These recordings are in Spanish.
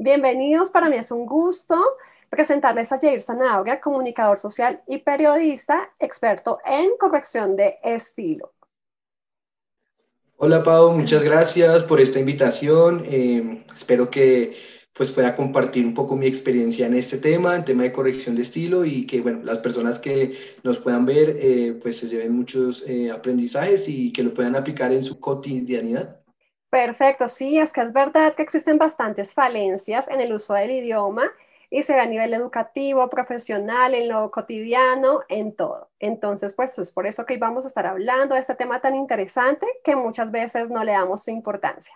Bienvenidos, para mí es un gusto presentarles a Jair Zanabria, comunicador social y periodista, experto en corrección de estilo. Hola Pau, muchas gracias por esta invitación. Eh, espero que pues pueda compartir un poco mi experiencia en este tema, en tema de corrección de estilo y que bueno, las personas que nos puedan ver eh, pues se lleven muchos eh, aprendizajes y que lo puedan aplicar en su cotidianidad. Perfecto, sí, es que es verdad que existen bastantes falencias en el uso del idioma y se a nivel educativo, profesional, en lo cotidiano, en todo. Entonces, pues es por eso que hoy vamos a estar hablando de este tema tan interesante que muchas veces no le damos su importancia.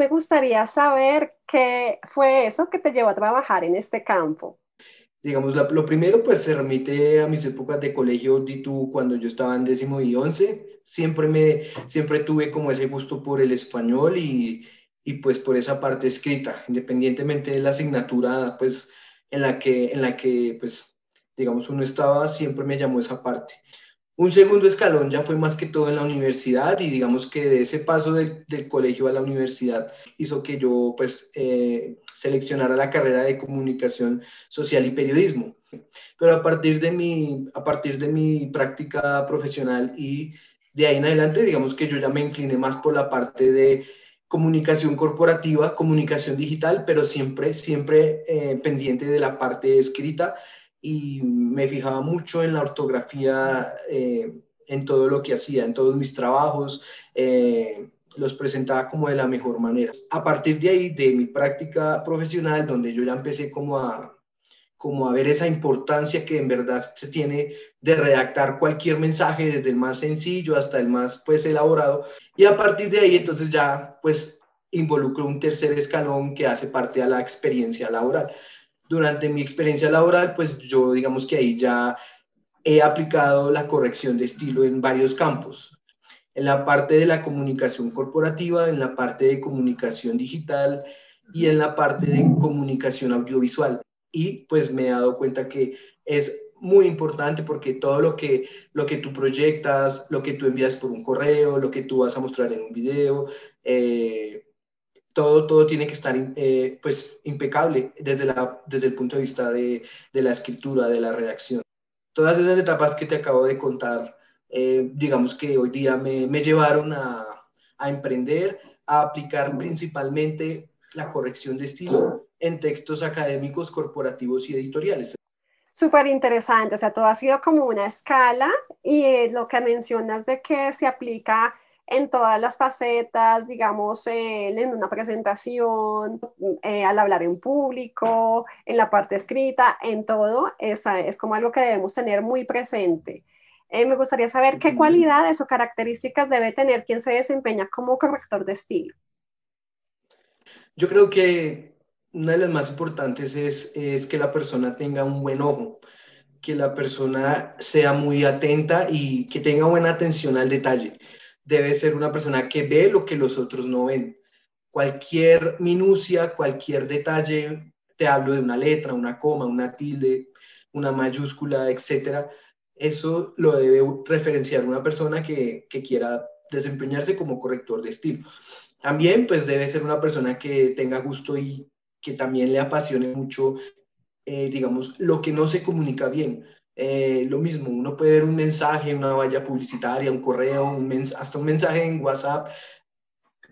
me gustaría saber qué fue eso que te llevó a trabajar en este campo. Digamos, lo primero pues se remite a mis épocas de colegio tú cuando yo estaba en décimo y once. Siempre, me, siempre tuve como ese gusto por el español y, y pues por esa parte escrita, independientemente de la asignatura pues en la que, en la que pues digamos uno estaba, siempre me llamó esa parte. Un segundo escalón ya fue más que todo en la universidad y digamos que de ese paso del, colegio a la universidad hizo que yo pues eh, seleccionara la carrera de comunicación social y periodismo. Pero a partir de mi, a partir de mi práctica profesional y de ahí en adelante, digamos que yo ya me incliné más por la parte de comunicación corporativa, comunicación digital, pero siempre, siempre eh, pendiente de la parte escrita y me fijaba mucho en la ortografía, eh, en todo lo que hacía, en todos mis trabajos, eh, los presentaba como de la mejor manera. A partir de ahí, de mi práctica profesional, donde yo ya empecé como a, como a ver esa importancia que en verdad se tiene de redactar cualquier mensaje, desde el más sencillo hasta el más pues elaborado, y a partir de ahí entonces ya pues involucro un tercer escalón que hace parte de la experiencia laboral durante mi experiencia laboral, pues yo digamos que ahí ya he aplicado la corrección de estilo en varios campos. En la parte de la comunicación corporativa, en la parte de comunicación digital y en la parte de comunicación audiovisual. Y pues me he dado cuenta que es muy importante porque todo lo que, lo que tú proyectas, lo que tú envías por un correo, lo que tú vas a mostrar en un video, eh, todo, todo tiene que estar eh, pues impecable desde, la, desde el punto de vista de, de, la escritura, de la redacción. Todas esas etapas que te acabo de contar, eh, digamos que hoy día me, llevaron a, emprender, a aplicar principalmente la corrección de estilo en textos académicos, corporativos y editoriales. Súper interesante, o sea, todo ha sido como una escala y eh, lo que mencionas de que se aplica en todas las facetas, digamos, en una presentación, eh, al hablar en público, en la parte escrita, en todo, esa es como algo que debemos tener muy presente. Eh, me gustaría saber qué cualidades o características debe tener quien se desempeña como corrector de estilo. Yo creo que una de las más importantes es, es que la persona tenga un buen ojo, que la persona sea muy atenta y que tenga buena atención al detalle debe ser una persona que ve lo que los otros no ven. Cualquier minucia, cualquier detalle, te hablo de una letra, una coma, una tilde, una mayúscula, etcétera, eso lo debe referenciar una persona que, quiera desempeñarse como corrector de estilo. También, pues, debe ser una persona que tenga gusto y que también le apasione mucho, eh, digamos, lo que no se comunica bien. Eh, lo mismo, uno puede ver un mensaje, una valla publicitaria, un correo, un hasta un mensaje en WhatsApp,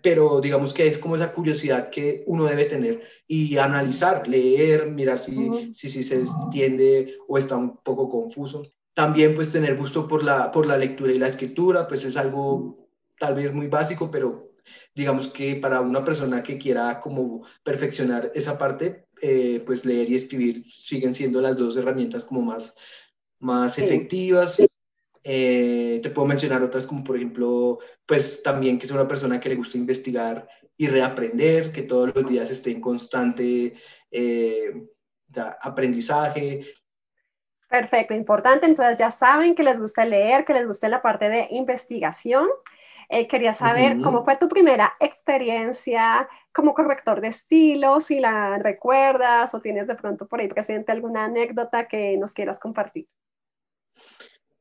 pero digamos que es como esa curiosidad que uno debe tener y analizar, leer, mirar si, si, si, se entiende o está un poco confuso. También pues tener gusto por la, por la lectura y la escritura, pues es algo tal vez muy básico, pero digamos que para una persona que quiera como perfeccionar esa parte, eh, pues leer y escribir siguen siendo las dos herramientas como más más efectivas. Eh, te puedo mencionar otras como por ejemplo, pues también que es una persona que le gusta investigar y reaprender, que todos los días esté en constante eh, aprendizaje. Perfecto, importante. Entonces ya saben que les gusta leer, que les gusta la parte de investigación. Eh, quería saber cómo fue tu primera experiencia como corrector de estilo, si la recuerdas o tienes de pronto por ahí presente alguna anécdota que nos quieras compartir.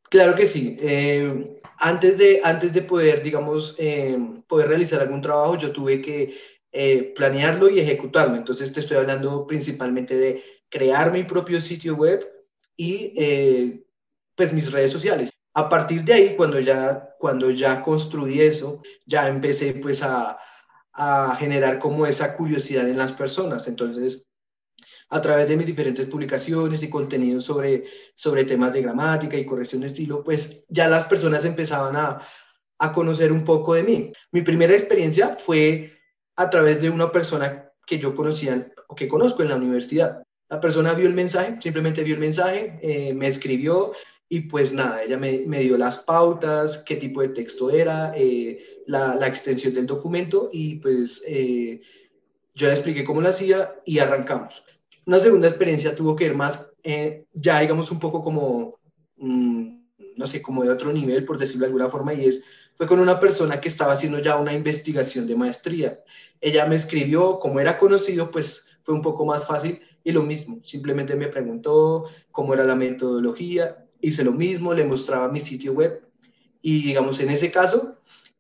Claro que sí. Eh, antes de, antes de poder, digamos, eh, poder realizar algún trabajo, yo tuve que planearlo y ejecutarlo. Entonces te estoy hablando principalmente de crear mi propio sitio web y eh, pues mis redes sociales. A partir de ahí, cuando ya, cuando ya construí eso, ya empecé pues a, a generar como esa curiosidad en las personas. Entonces, a través de mis diferentes publicaciones y contenidos sobre, sobre temas de gramática y corrección de estilo, pues ya las personas empezaban a, a conocer un poco de mí. Mi primera experiencia fue a través de una persona que yo conocía o que conozco en la universidad. La persona vio el mensaje, simplemente vio el mensaje, eh, me escribió y pues nada, ella me, me, dio las pautas, qué tipo de texto era, eh, la, la, extensión del documento y pues eh, yo le expliqué cómo lo hacía y arrancamos. Una segunda experiencia tuvo que ver más, ya digamos un poco como, mmm, no sé, como de otro nivel, por decirlo de alguna forma, y es, fue con una persona que estaba haciendo ya una investigación de maestría. Ella me escribió, como era conocido, pues fue un poco más fácil y lo mismo, simplemente me preguntó cómo era la metodología, hice lo mismo, le mostraba mi sitio web y digamos en ese caso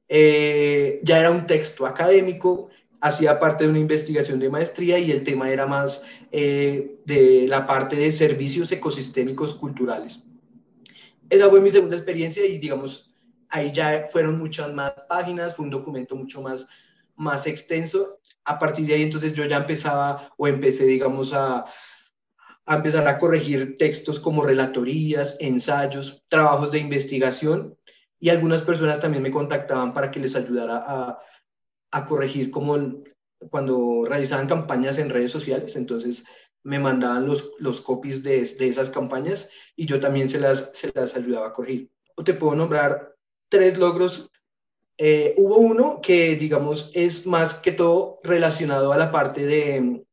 eh, ya era un texto académico, hacía parte de una investigación de maestría y el tema era más eh, de la parte de servicios ecosistémicos culturales. Esa fue mi segunda experiencia y digamos, ahí ya fueron muchas más páginas, fue un documento mucho más, más extenso. A partir de ahí entonces yo ya empezaba o empecé, digamos, a, a empezar a corregir textos como relatorías, ensayos, trabajos de investigación y algunas personas también me contactaban para que les ayudara a, a corregir como cuando realizaban campañas en redes sociales, entonces me mandaban los, los copies de, de esas campañas y yo también se las, se las ayudaba a corregir. Te puedo nombrar tres logros. Eh, hubo uno que, digamos, es más que todo relacionado a la parte de,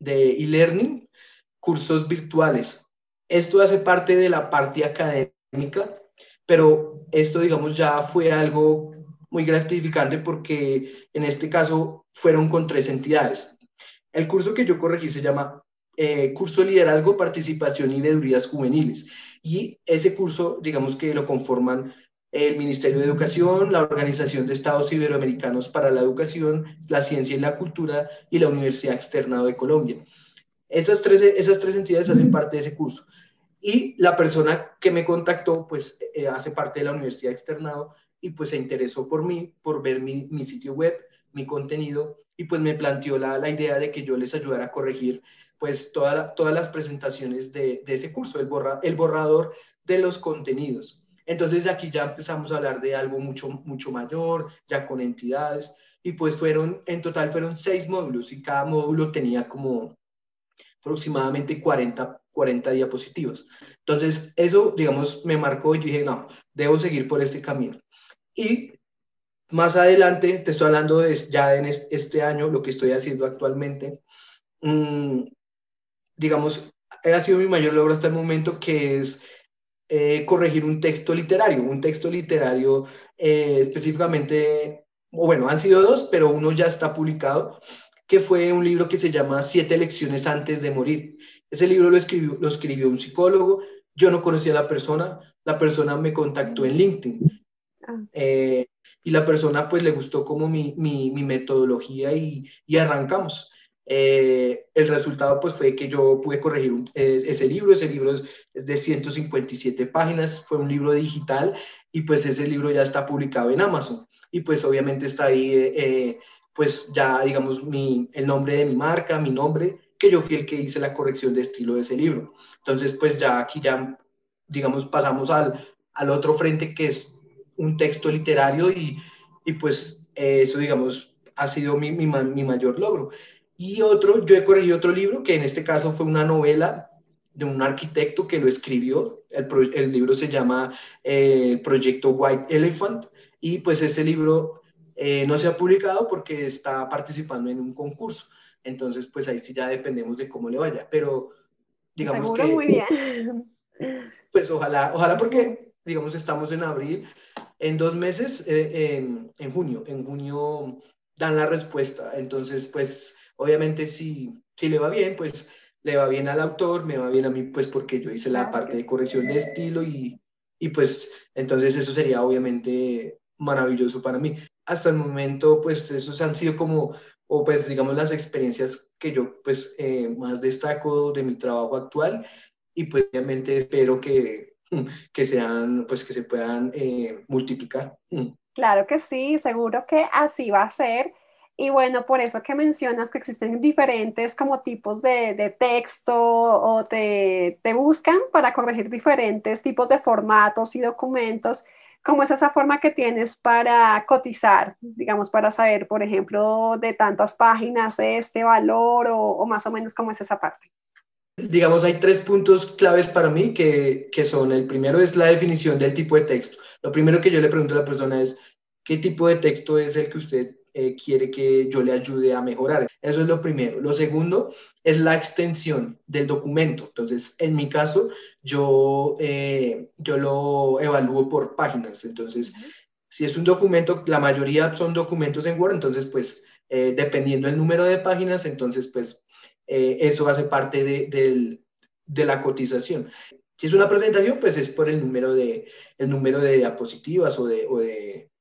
de e-learning, cursos virtuales. Esto hace parte de la parte académica, pero esto, digamos, ya fue algo muy gratificante porque en este caso fueron con tres entidades. El curso que yo corregí se llama eh, Curso Liderazgo, Participación y Veedurías Juveniles. Y ese curso, digamos que lo conforman el Ministerio de Educación, la Organización de Estados Iberoamericanos para la Educación, la Ciencia y la Cultura y la Universidad Externado de Colombia. Esas tres, esas tres entidades hacen parte de ese curso. Y la persona que me contactó, pues eh, hace parte de la Universidad Externado y pues se interesó por mí, por ver mi, mi sitio web, mi contenido y pues me planteó la, la, idea de que yo les ayudara a corregir pues toda todas las presentaciones de, de ese curso, el, borra, el borrador de los contenidos. Entonces aquí ya empezamos a hablar de algo mucho, mucho mayor, ya con entidades, y pues fueron, en total fueron seis módulos y cada módulo tenía como aproximadamente 40, 40 diapositivas. Entonces eso, digamos, me marcó y dije, no, debo seguir por este camino. Y más adelante, te estoy hablando de ya en este año, lo que estoy haciendo actualmente, mmm, digamos, ha sido mi mayor logro hasta el momento, que es eh, corregir un texto literario, un texto literario eh, específicamente, o bueno, han sido dos, pero uno ya está publicado, que fue un libro que se llama Siete lecciones antes de morir. Ese libro lo escribió, lo escribió un psicólogo, yo no conocía a la persona, la persona me contactó en LinkedIn Ah. Eh, y la persona pues le gustó como mi, mi, mi metodología y, y arrancamos. Eh, el resultado pues fue que yo pude corregir ese libro, ese libro es, de 157 páginas, fue un libro digital y pues ese libro ya está publicado en Amazon y pues obviamente está ahí eh, pues ya digamos mi, el nombre de mi marca, mi nombre, que yo fui el que hice la corrección de estilo de ese libro. Entonces pues ya aquí ya digamos pasamos al, al otro frente que es un texto literario y, y pues eso, digamos, ha sido mi, mi, mayor logro. Y otro, yo he corregido otro libro, que en este caso fue una novela de un arquitecto que lo escribió. El, el libro se llama eh, Proyecto White Elephant y pues ese libro eh, no se ha publicado porque está participando en un concurso. Entonces, pues ahí sí ya dependemos de cómo le vaya. Pero digamos Seguro que... muy bien. Pues ojalá, ojalá porque, digamos, estamos en abril en dos meses, eh, en, en, junio, en junio dan la respuesta. Entonces, pues, obviamente, si, si le va bien, pues le va bien al autor, me va bien a mí, pues, porque yo hice la parte de corrección de estilo y, y pues entonces eso sería obviamente maravilloso para mí. Hasta el momento, pues esos han sido como, o pues digamos las experiencias que yo pues eh, más destaco de mi trabajo actual y pues obviamente espero que, que sean, pues que se puedan eh, multiplicar. Claro que sí, seguro que así va a ser. Y bueno, por eso que mencionas que existen diferentes como tipos de, de texto o te, te, buscan para corregir diferentes tipos de formatos y documentos. ¿Cómo es esa forma que tienes para cotizar, digamos, para saber, por ejemplo, de tantas páginas este valor o, o más o menos cómo es esa parte? Digamos, hay tres puntos claves para mí que, que son, el primero es la definición del tipo de texto. Lo primero que yo le pregunto a la persona es, ¿qué tipo de texto es el que usted eh, quiere que yo le ayude a mejorar. Eso es lo primero. Lo segundo es la extensión del documento. Entonces, en mi caso, yo, eh, yo lo evalúo por páginas. Entonces, si es un documento, la mayoría son documentos en Word, entonces, pues, eh, dependiendo del número de páginas, entonces, pues, eso hace parte de, de la cotización. Si es una presentación, pues es por el número de, el número de diapositivas o de, o de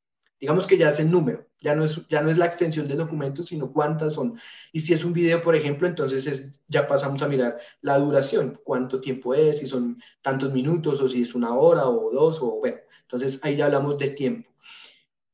digamos que ya es el número, ya no es, ya no es la extensión del documento, sino cuántas son. Y si es un video, por ejemplo, entonces es, ya pasamos a mirar la duración, cuánto tiempo es, si son tantos minutos o si es una hora o dos, o bueno, entonces ahí ya hablamos de tiempo.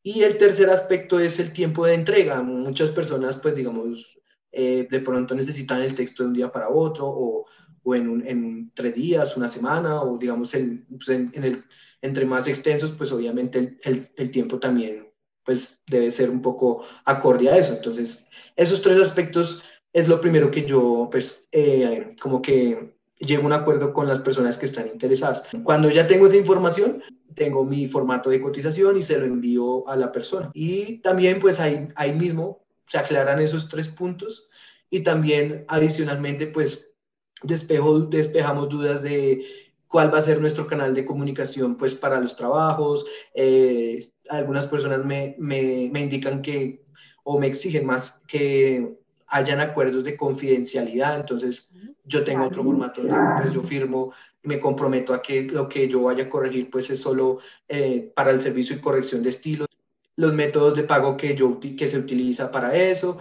Y el tercer aspecto es el tiempo de entrega. Muchas personas, pues digamos, eh, de pronto necesitan el texto de un día para otro o, o en, en, tres días, una semana, o digamos, el, pues en, en el entre más extensos, pues obviamente el, el, tiempo también pues debe ser un poco acorde a eso. Entonces, esos tres aspectos es lo primero que yo pues eh, como que llego un acuerdo con las personas que están interesadas. Cuando ya tengo esa información, tengo mi formato de cotización y se lo envío a la persona. Y también pues ahí, ahí mismo se aclaran esos tres puntos y también adicionalmente pues despejo, despejamos dudas de cuál va a ser nuestro canal de comunicación pues para los trabajos. Eh, algunas personas me, me, me, indican que o me exigen más que hayan acuerdos de confidencialidad, entonces yo tengo otro formato, pues yo firmo me comprometo a que lo que yo vaya a corregir pues es solo eh, para el servicio y corrección de estilos, los métodos de pago que, yo, que se utiliza para eso,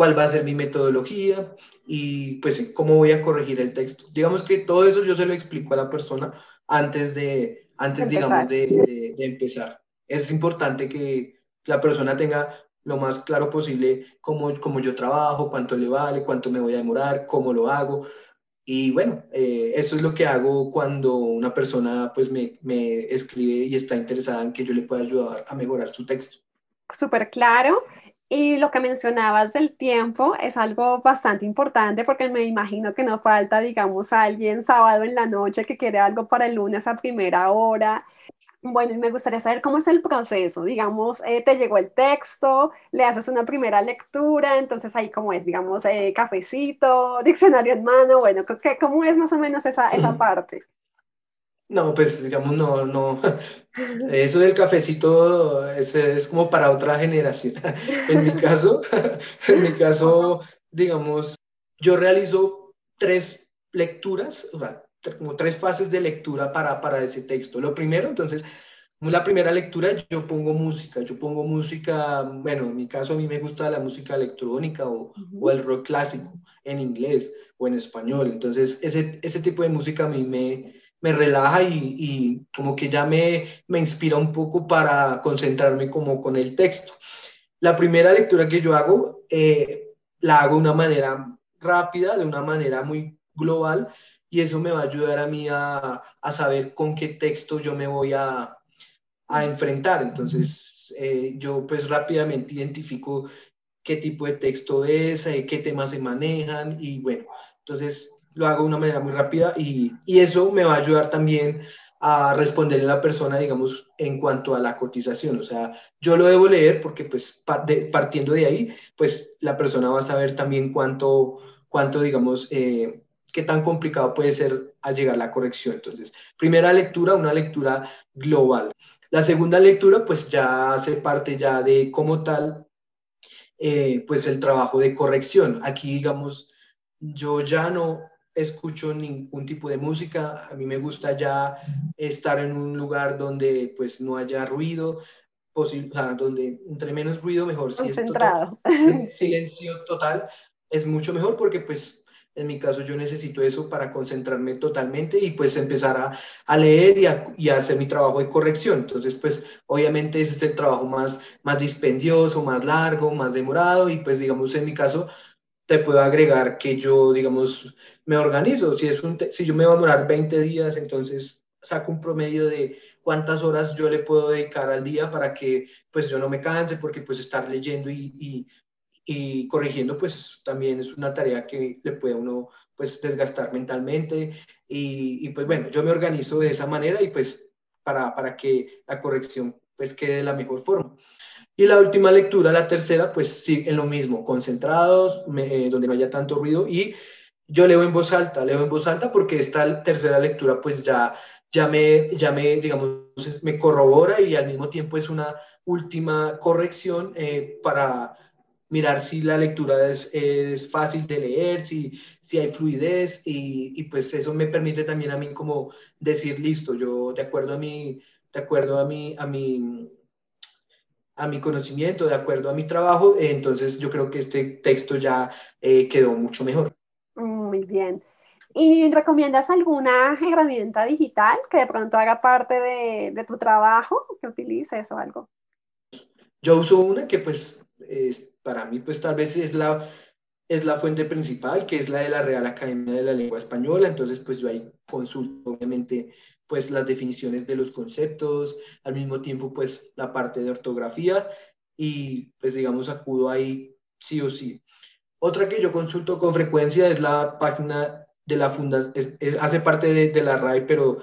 cuál va a ser mi metodología y pues cómo voy a corregir el texto. Digamos que todo eso yo se lo explico a la persona antes de, antes digamos, de, de, empezar. Es importante que la persona tenga lo más claro posible cómo, cómo yo trabajo, cuánto le vale, cuánto me voy a demorar, cómo lo hago. Y bueno, eh, eso es lo que hago cuando una persona pues me, me escribe y está interesada en que yo le pueda ayudar a mejorar su texto. Súper claro. Y lo que mencionabas del tiempo es algo bastante importante porque me imagino que no falta, digamos, alguien sábado en la noche que quiere algo para el lunes a primera hora. Bueno, y me gustaría saber cómo es el proceso. Digamos, eh, te llegó el texto, le haces una primera lectura, entonces ahí cómo es, digamos, eh, cafecito, diccionario en mano, bueno, ¿cómo es más o menos esa, esa parte? No, pues digamos, no, no. Eso del cafecito es, es como para otra generación. En mi caso, en mi caso, digamos, yo realizo tres lecturas, o sea, como tres fases de lectura para, para ese texto. Lo primero, entonces, la primera lectura yo pongo música, yo pongo música, bueno, en mi caso a mí me gusta la música electrónica o, o el rock clásico en inglés o en español. Entonces, ese, ese tipo de música a mí me, me relaja y, como que ya me, me inspira un poco para concentrarme como con el texto. La primera lectura que yo hago, eh, la hago de una manera rápida, de una manera muy global, y eso me va a ayudar a mí a, a saber con qué texto yo me voy a, a enfrentar. Entonces, eh, yo pues rápidamente identifico qué tipo de texto es, eh, qué temas se manejan, y bueno, entonces lo hago de una manera muy rápida y, y, eso me va a ayudar también a responderle a la persona, digamos, en cuanto a la cotización. O sea, yo lo debo leer porque, pues, partiendo de ahí, pues la persona va a saber también cuánto, cuánto digamos, eh, qué tan complicado puede ser al llegar la corrección. Entonces, primera lectura, una lectura global. La segunda lectura, pues ya hace parte ya de como tal, eh, pues el trabajo de corrección. Aquí, digamos, yo ya no, escucho ningún tipo de música, a mí me gusta ya estar en un lugar donde pues no haya ruido, donde entre menos ruido mejor. Concentrado. silencio total es mucho mejor porque pues en mi caso yo necesito eso para concentrarme totalmente y pues empezar a, a leer y a, y a, hacer mi trabajo de corrección. Entonces pues obviamente ese es el trabajo más, más dispendioso, más largo, más demorado y pues digamos en mi caso te puedo agregar que yo, digamos, me organizo. Si, es un si yo me voy a demorar 20 días, entonces saco un promedio de cuántas horas yo le puedo dedicar al día para que pues yo no me canse, porque pues estar leyendo y, y, y corrigiendo pues también es una tarea que le puede uno pues desgastar mentalmente y, y, pues bueno, yo me organizo de esa manera y pues para, para que la corrección pues quede de la mejor forma. Y la última lectura, la tercera, pues sí, en lo mismo, concentrados, eh, donde no haya tanto ruido. Y yo leo en voz alta, leo en voz alta porque esta tercera lectura pues ya, ya, me, ya me, digamos, me corrobora y al mismo tiempo es una última corrección eh, para mirar si la lectura es, es, fácil de leer, si, si hay fluidez y, y, pues eso me permite también a mí como decir, listo, yo de acuerdo a mi, de acuerdo a mi, a mi a mi conocimiento, de acuerdo a mi trabajo, entonces yo creo que este texto ya eh, quedó mucho mejor. Muy bien. ¿Y recomiendas alguna herramienta digital que de pronto haga parte de, de tu trabajo, que utilices o algo? Yo uso una que pues es, para mí pues tal vez es la, es la fuente principal, que es la de la Real Academia de la Lengua Española, entonces pues yo ahí consulto obviamente pues las definiciones de los conceptos, al mismo tiempo pues la parte de ortografía y pues digamos acudo ahí sí o sí. Otra que yo consulto con frecuencia es la página de la fundación, hace parte de, de la RAI, pero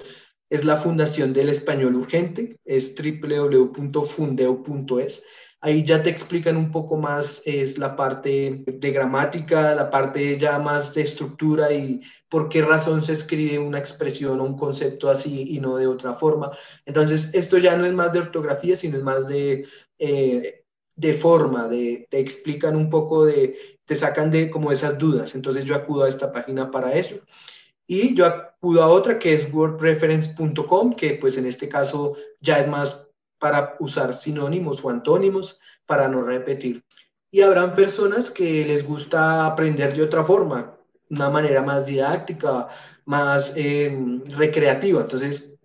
es la Fundación del Español Urgente, es www.fundeo.es. Ahí ya te explican un poco más, es la parte de gramática, la parte ya más de estructura y por qué razón se escribe una expresión o un concepto así y no de otra forma. Entonces, esto ya no es más de ortografía, sino es más de, eh, de forma, de, te explican un poco de, te sacan de como esas dudas. Entonces, yo acudo a esta página para eso. Y yo acudo a otra que es wordreference.com, que pues en este caso ya es más para usar sinónimos o antónimos para no repetir. Y habrán personas que les gusta aprender de otra forma, una manera más didáctica, más em, recreativa. Entonces,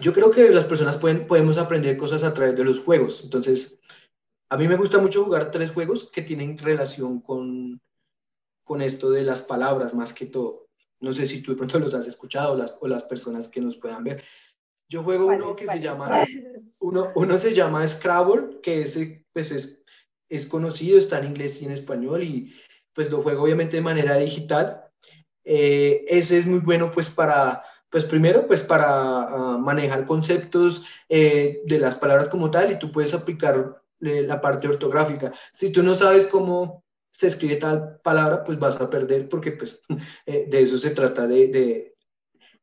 yo creo que las personas pueden, podemos aprender cosas a través de los juegos. Entonces, a mí me gusta mucho jugar tres juegos que tienen relación con, con esto de las palabras más que todo. No sé si tú de pronto los has escuchado las, o las personas que nos puedan ver. Yo juego uno que se llama, uno, uno se llama Scrabble, que ese, pues es, es conocido, está en inglés y en español, y pues lo juego obviamente de manera digital. Eh, ese es muy bueno pues para, pues primero pues para uh, manejar conceptos eh, de las palabras como tal y tú puedes aplicar eh, la parte ortográfica. Si tú no sabes cómo se escribe tal palabra, pues vas a perder porque pues de eso se trata de, de,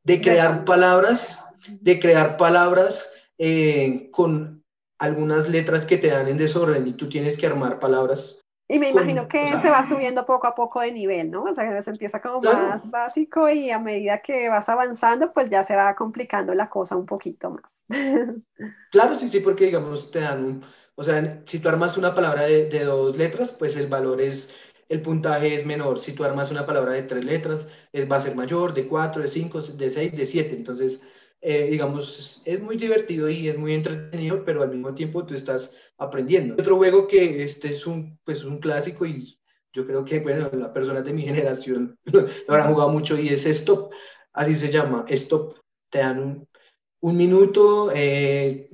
de crear palabras de crear palabras eh, con algunas letras que te dan en desorden y tú tienes que armar palabras. Y me imagino que se va subiendo poco a poco de nivel, ¿no? O sea, se empieza como más básico y a medida que vas avanzando, pues ya se va complicando la cosa un poquito más. Claro, sí, sí, porque digamos te dan, o sea, si tú armas una palabra de, de dos letras, pues el valor es el puntaje es menor. Si tú armas una palabra de tres letras, es, va a ser mayor, de cuatro, de cinco, de seis, de siete. Entonces, eh, digamos, es muy divertido y es muy entretenido, pero al mismo tiempo tú estás aprendiendo. Otro juego que este es un, pues, un clásico y yo creo que, bueno, las personas de mi generación lo habrán jugado mucho y es Stop, así se llama, Stop. Te dan un, un minuto, eh,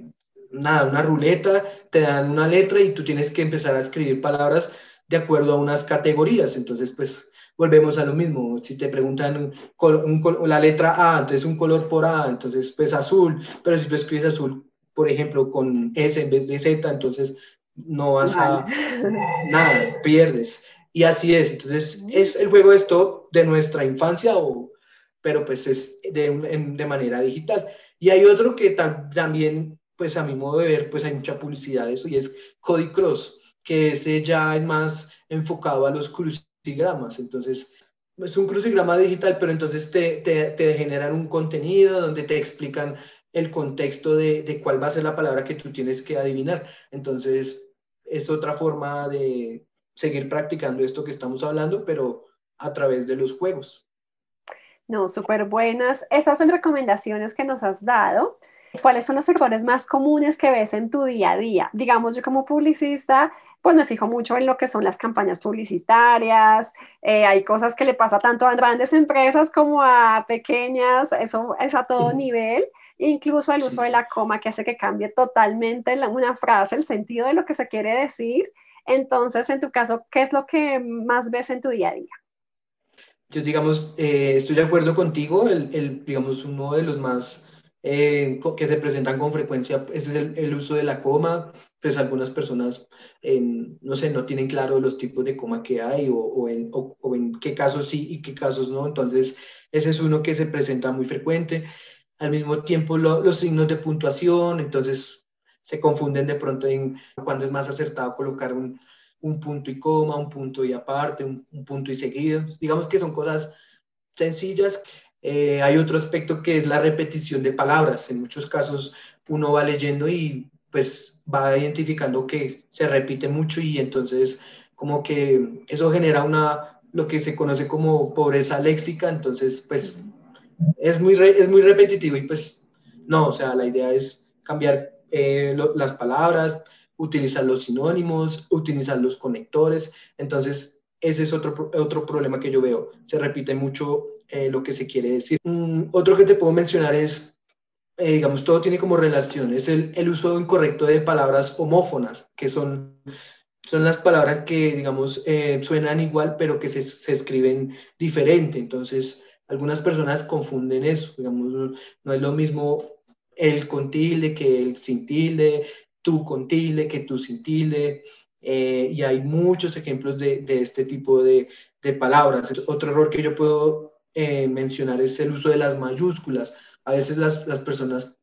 nada, una ruleta, te dan una letra y tú tienes que empezar a escribir palabras de acuerdo a unas categorías. Entonces, pues volvemos a lo mismo. Si te preguntan la letra A, entonces un color por A, entonces pues azul, pero si tú escribes azul, por ejemplo, con S en vez de Z, entonces no vas a nada, pierdes. Y así es. Entonces, es el juego de stop de nuestra infancia, o, pero pues es de, de manera digital. Y hay otro que también, pues a mi modo de ver, pues hay mucha publicidad de eso, y es Cody Cross, que ese ya es más enfocado a los cruces entonces, es un crucigrama digital, pero entonces te, te, te, generan un contenido donde te explican el contexto de, de, cuál va a ser la palabra que tú tienes que adivinar. Entonces, es otra forma de seguir practicando esto que estamos hablando, pero a través de los juegos. No, súper buenas. Esas son recomendaciones que nos has dado. ¿Cuáles son los errores más comunes que ves en tu día a día? Digamos, yo como publicista, pues me fijo mucho en lo que son las campañas publicitarias. Eh, hay cosas que le pasa tanto a grandes empresas como a pequeñas, eso es a todo nivel. Incluso el uso de la coma que hace que cambie totalmente una frase, el sentido de lo que se quiere decir. Entonces, en tu caso, ¿qué es lo que más ves en tu día a día? Yo, digamos, eh, estoy de acuerdo contigo, el, el, digamos, uno de los más eh, que se presentan con frecuencia, ese es el, uso de la coma, pues algunas personas, no sé, no tienen claro los tipos de coma que hay o, o, en, o, en, qué casos sí y qué casos no, entonces ese es uno que se presenta muy frecuente. Al mismo tiempo los signos de puntuación, entonces se confunden de pronto en cuando es más acertado colocar un, un punto y coma, un punto y aparte, un, un punto y seguido. Digamos que son cosas sencillas eh, hay otro aspecto que es la repetición de palabras. En muchos casos uno va leyendo y pues va identificando que se repite mucho y entonces como que eso genera una, lo que se conoce como pobreza léxica, entonces pues es muy, es muy repetitivo y pues no, o sea, la idea es cambiar eh, las palabras, utilizar los sinónimos, utilizar los conectores, entonces ese es otro, otro problema que yo veo, se repite mucho eh, lo que se quiere decir. otro que te puedo mencionar es, eh, digamos, todo tiene como relación, es el, el, uso incorrecto de palabras homófonas, que son, son las palabras que, digamos, eh, suenan igual, pero que se, se, escriben diferente. Entonces, algunas personas confunden eso, digamos, no es lo mismo el con tilde que el sin tilde, tú con tilde que tú sin tilde. y hay muchos ejemplos de, de este tipo de, de palabras. Otro error que yo puedo eh, mencionar es el uso de las mayúsculas. A veces las, las personas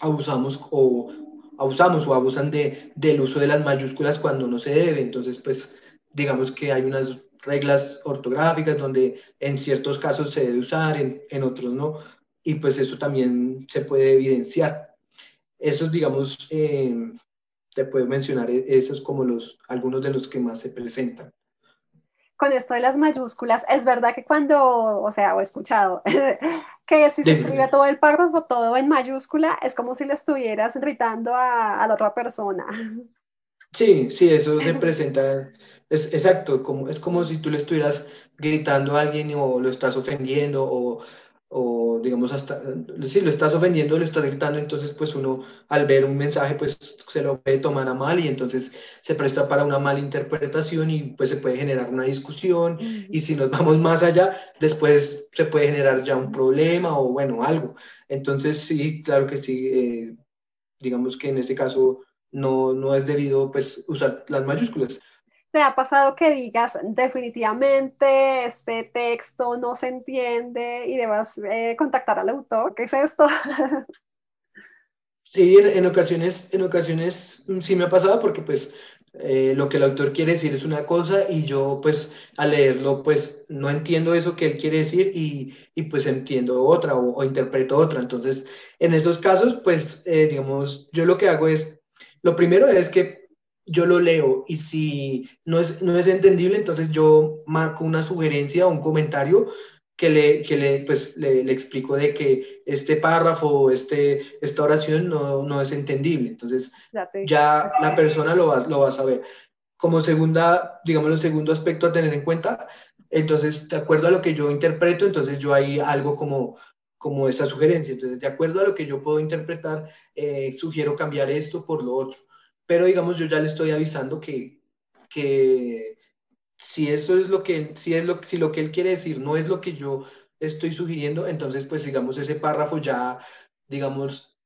abusamos o abusamos o abusan de, del uso de las mayúsculas cuando no se debe. Entonces, pues digamos que hay unas reglas ortográficas donde en ciertos casos se debe usar, en, en otros no. Y pues eso también se puede evidenciar. Esos, digamos, eh, te puedo mencionar e-, esos como los, algunos de los que más se presentan con esto de las mayúsculas, es verdad que cuando, o sea, he escuchado que si se escribe todo el párrafo, todo en mayúscula, es como si le estuvieras gritando a, la otra persona. Sí, sí, eso se presenta, es exacto, como, es como si tú le estuvieras gritando a alguien o lo estás ofendiendo o o digamos hasta, si lo estás ofendiendo, lo estás gritando, entonces pues uno al ver un mensaje pues se lo puede tomar a mal y entonces se presta para una mala interpretación y pues se puede generar una discusión y si nos vamos más allá, después se puede generar ya un problema o bueno, algo. Entonces sí, claro que sí, eh, digamos que en este caso no, no es debido pues usar las mayúsculas. ¿Te ha pasado que digas definitivamente este texto no se entiende y debas eh, contactar al autor? ¿Qué es esto? Sí, en, ocasiones, en ocasiones mm, sí me ha pasado porque pues eh, lo que el autor quiere decir es una cosa y yo pues al leerlo pues no entiendo eso que él quiere decir y, y pues entiendo otra o, interpreto otra. Entonces, en estos casos pues eh, digamos, yo lo que hago es, lo primero es que yo lo leo y si no es, no es entendible, entonces yo marco una sugerencia o un comentario que le, que le, pues, le, explico de que este párrafo o este, esta oración no, no es entendible. Entonces ya la persona lo va, lo va a saber. Como segunda, digamos, el segundo aspecto a tener en cuenta, entonces, de acuerdo a lo que yo interpreto, entonces yo hay algo como, como esa sugerencia. Entonces, de acuerdo a lo que yo puedo interpretar, eh, sugiero cambiar esto por lo otro pero digamos yo ya le estoy avisando que, que si eso es lo que, si es lo, si lo que él quiere decir no es lo que yo estoy sugiriendo, entonces pues digamos ese párrafo ya, digamos,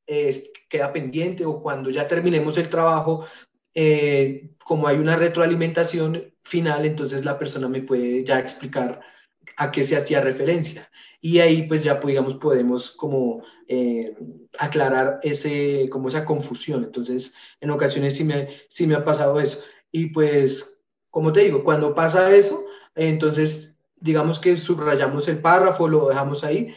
queda pendiente o cuando ya terminemos el trabajo, eh, como hay una retroalimentación final, entonces la persona me puede ya explicar a qué se hacía referencia. Y ahí pues ya pues, digamos podemos como eh, aclarar ese, como esa confusión. Entonces en ocasiones sí me, me ha pasado eso. Y pues como te digo, cuando pasa eso, entonces digamos que subrayamos el párrafo, lo dejamos ahí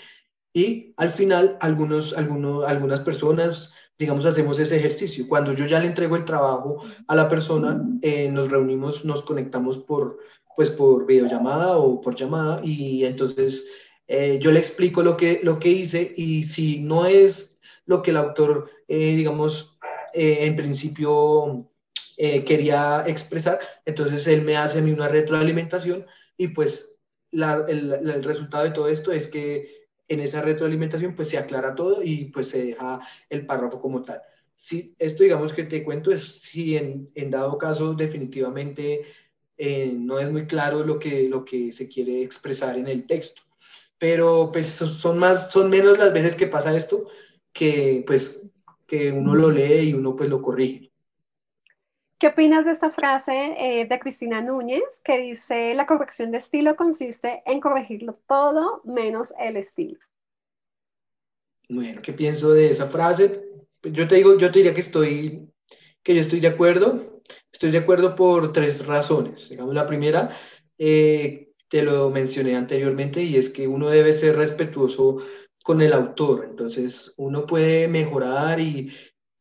y al final algunos, algunos, algunas personas, digamos, hacemos ese ejercicio. Cuando yo ya le entrego el trabajo a la persona, eh, nos reunimos, nos conectamos por, pues, por videollamada o por llamada y entonces eh, yo le explico lo que, lo que hice y si no es lo que el autor, eh, digamos, en principio quería expresar, entonces él me hace una retroalimentación y pues el, resultado de todo esto es que en esa retroalimentación pues se aclara todo y pues se deja el párrafo como tal. Si, esto digamos que te cuento es si en, dado caso definitivamente eh, no es muy claro lo que, lo que se quiere expresar en el texto. Pero pues son, más, son menos las veces que pasa esto que pues que uno lo lee y uno pues lo corrige. ¿Qué opinas de esta frase eh, de Cristina Núñez que dice la corrección de estilo consiste en corregirlo todo menos el estilo? Bueno, ¿qué pienso de esa frase? Yo te digo, yo te diría que estoy, que yo estoy de acuerdo. Estoy de acuerdo por tres razones. Digamos, la primera, eh, te lo mencioné anteriormente, y es que uno debe ser respetuoso con el autor. Entonces, uno puede mejorar y,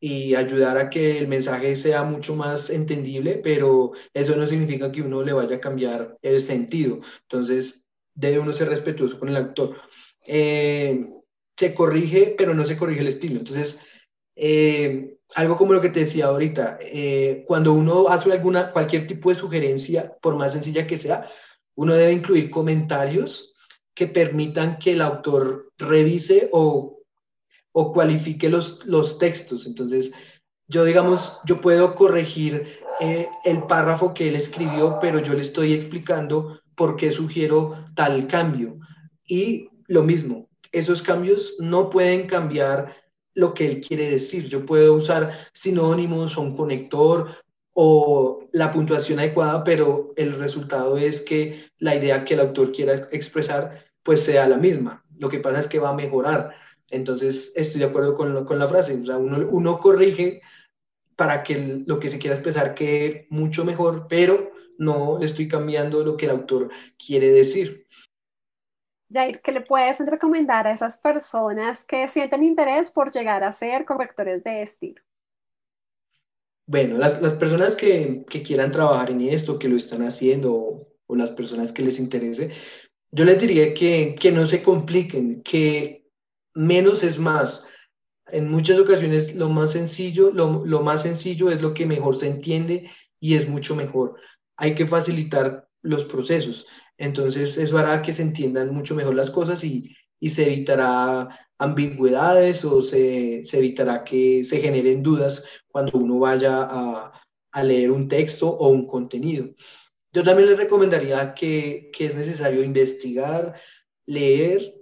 y ayudar a que el mensaje sea mucho más entendible, pero eso no significa que uno le vaya a cambiar el sentido. Entonces, debe uno ser respetuoso con el actor. Eh, se corrige, pero no se corrige el estilo. Entonces, eh, algo como lo que te decía ahorita, eh, cuando uno hace alguna, cualquier tipo de sugerencia, por más sencilla que sea, uno debe incluir comentarios que permitan que el autor revise o o cualifique los, los textos. Entonces, yo digamos, yo puedo corregir eh, el párrafo que él escribió, pero yo le estoy explicando por qué sugiero tal cambio. Y lo mismo, esos cambios no pueden cambiar lo que él quiere decir. Yo puedo usar sinónimos o un conector o la puntuación adecuada, pero el resultado es que la idea que el autor quiera expresar pues sea la misma. Lo que pasa es que va a mejorar. Entonces, estoy de acuerdo con, con la frase. O sea, uno, uno corrige para que lo que se quiera expresar quede mucho mejor, pero no le estoy cambiando lo que el autor quiere decir. Jair, ¿qué le puedes recomendar a esas personas que sienten interés por llegar a ser correctores de estilo? Bueno, las, personas que, que, quieran trabajar en esto, que lo están haciendo, o, o las personas que les interese, yo les diría que, que no se compliquen, que menos es más. En muchas ocasiones lo más sencillo, lo, lo, más sencillo es lo que mejor se entiende y es mucho mejor. Hay que facilitar los procesos. Entonces eso hará que se entiendan mucho mejor las cosas y, y se evitará ambigüedades o se, se, evitará que se generen dudas cuando uno vaya a, a leer un texto o un contenido. Yo también les recomendaría que, que es necesario investigar, leer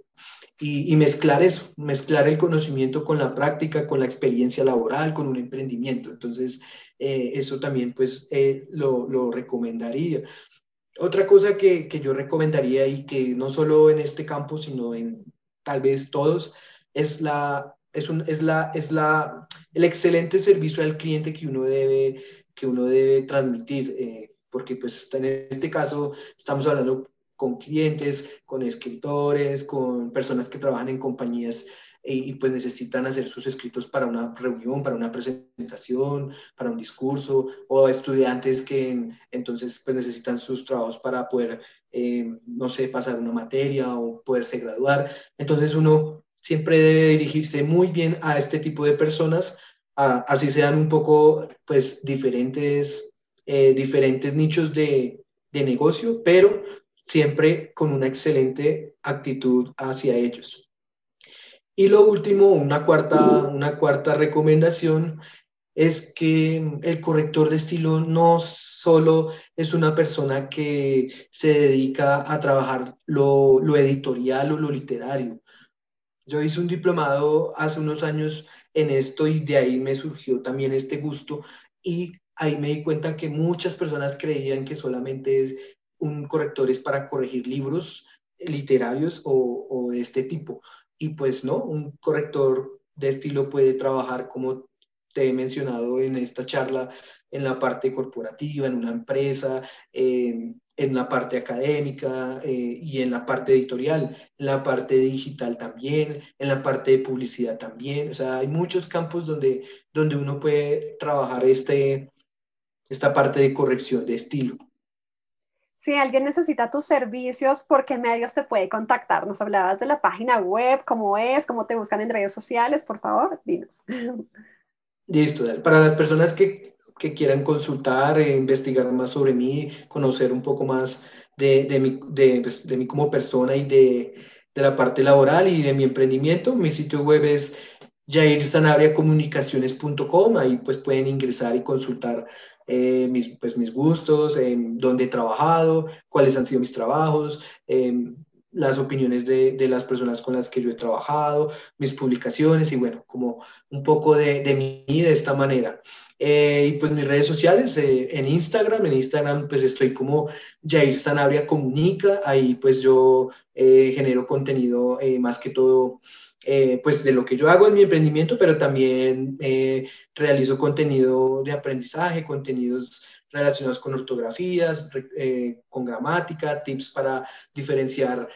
y, mezclar eso, mezclar el conocimiento con la práctica, con la experiencia laboral, con un emprendimiento. Entonces, eh, eso también pues eh, lo, lo, recomendaría. Otra cosa que, que, yo recomendaría y que no solo en este campo, sino en tal vez todos, es, la, es, un, es, la, es la, el excelente servicio al cliente que uno debe, que uno debe transmitir. Eh, porque pues en este caso estamos hablando con clientes, con escritores, con personas que trabajan en compañías y, pues necesitan hacer sus escritos para una reunión, para una presentación, para un discurso, o estudiantes que entonces pues necesitan sus trabajos para poder, eh, no sé, pasar una materia o poderse graduar. Entonces uno siempre debe dirigirse muy bien a este tipo de personas, así sean un poco pues diferentes, eh, diferentes nichos de, de negocio, pero siempre con una excelente actitud hacia ellos. Y lo último, una cuarta, una cuarta recomendación es que el corrector de estilo no solo es una persona que se dedica a trabajar lo, lo editorial o lo literario. Yo hice un diplomado hace unos años en esto y de ahí me surgió también este gusto y ahí me di cuenta que muchas personas creían que solamente es un corrector es para corregir libros literarios o, de este tipo. Y pues no, un corrector de estilo puede trabajar como te he mencionado en esta charla, en la parte corporativa, en una empresa, en la parte académica eh, y en la parte editorial, en la parte digital también, en la parte de publicidad también. O sea, hay muchos campos donde, donde uno puede trabajar este, esta parte de corrección de estilo. Si alguien necesita tus servicios, ¿por qué medios te puede contactar? Nos hablabas de la página web, cómo es, cómo te buscan en redes sociales, por favor, dinos. Listo, para las personas que que quieran consultar, e investigar más sobre mí, conocer un poco más de, de, mí, de, pues, de mí como persona y de, la parte laboral y de mi emprendimiento. Mi sitio web es jairsanariacomunicaciones.com, ahí pues pueden ingresar y consultar eh, mis, pues, mis gustos, eh, dónde he trabajado, cuáles han sido mis trabajos, eh, las opiniones de, de, las personas con las que yo he trabajado, mis publicaciones y bueno, como un poco de, de mí de esta manera. Eh, y pues mis redes sociales, eh, en Instagram, en Instagram pues estoy como Jair Sanabria Comunica, ahí pues yo genero contenido más que todo pues de lo que yo hago en mi emprendimiento, pero también realizo contenido de aprendizaje, contenidos relacionados con ortografías, con gramática, tips para diferenciar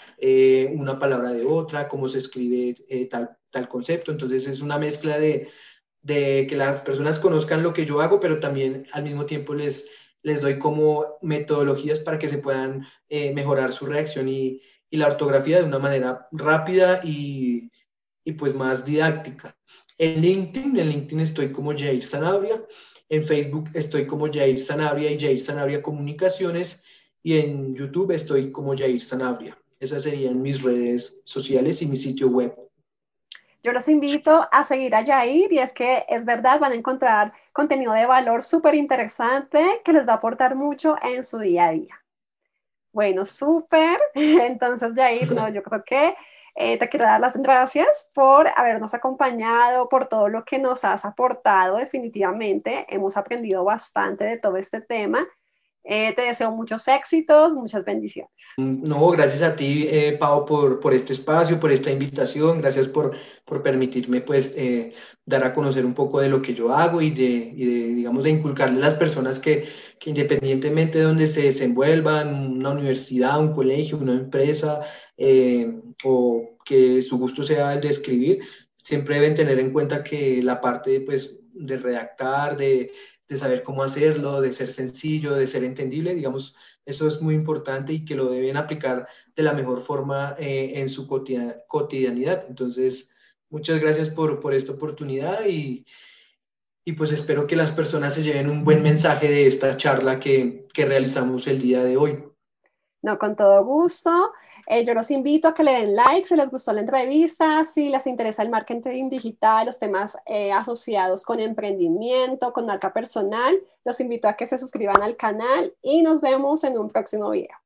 una palabra de otra, cómo se escribe tal, tal concepto. Entonces es una mezcla de, de que las personas conozcan lo que yo hago, pero también al mismo tiempo les, les doy como metodologías para que se puedan eh, mejorar su reacción y, y, la ortografía de una manera rápida y, y, pues más didáctica. En LinkedIn, en LinkedIn estoy como Jair Sanabria, en Facebook estoy como Jair Sanabria y Jair Sanabria Comunicaciones y en YouTube estoy como Jair Sanabria. Esas serían mis redes sociales y mi sitio web. Yo los invito a seguir a Jair y es que es verdad, van a encontrar contenido de valor súper interesante que les va a aportar mucho en su día a día. Bueno, súper. Entonces, Jair, no, yo creo que eh, te quiero dar las gracias por habernos acompañado, por todo lo que nos has aportado. Definitivamente hemos aprendido bastante de todo este tema eh, te deseo muchos éxitos, muchas bendiciones. No, gracias a ti, eh, Pau, por, por, este espacio, por esta invitación. Gracias por, por permitirme, pues, eh, dar a conocer un poco de lo que yo hago y de, y de digamos, de inculcarle a las personas que, que, independientemente de donde se desenvuelvan, una universidad, un colegio, una empresa, eh, o que su gusto sea el de escribir, siempre deben tener en cuenta que la parte, pues, de redactar, de de saber cómo hacerlo, de ser sencillo, de ser entendible, digamos, eso es muy importante y que lo deben aplicar de la mejor forma eh, en su cotidianidad. Entonces, muchas gracias por, por esta oportunidad y, y, pues espero que las personas se lleven un buen mensaje de esta charla que, que realizamos el día de hoy. No, con todo gusto. Eh, yo los invito a que le den like si les gustó la entrevista, si les interesa el marketing digital, los temas eh, asociados con emprendimiento, con marca personal. Los invito a que se suscriban al canal y nos vemos en un próximo video.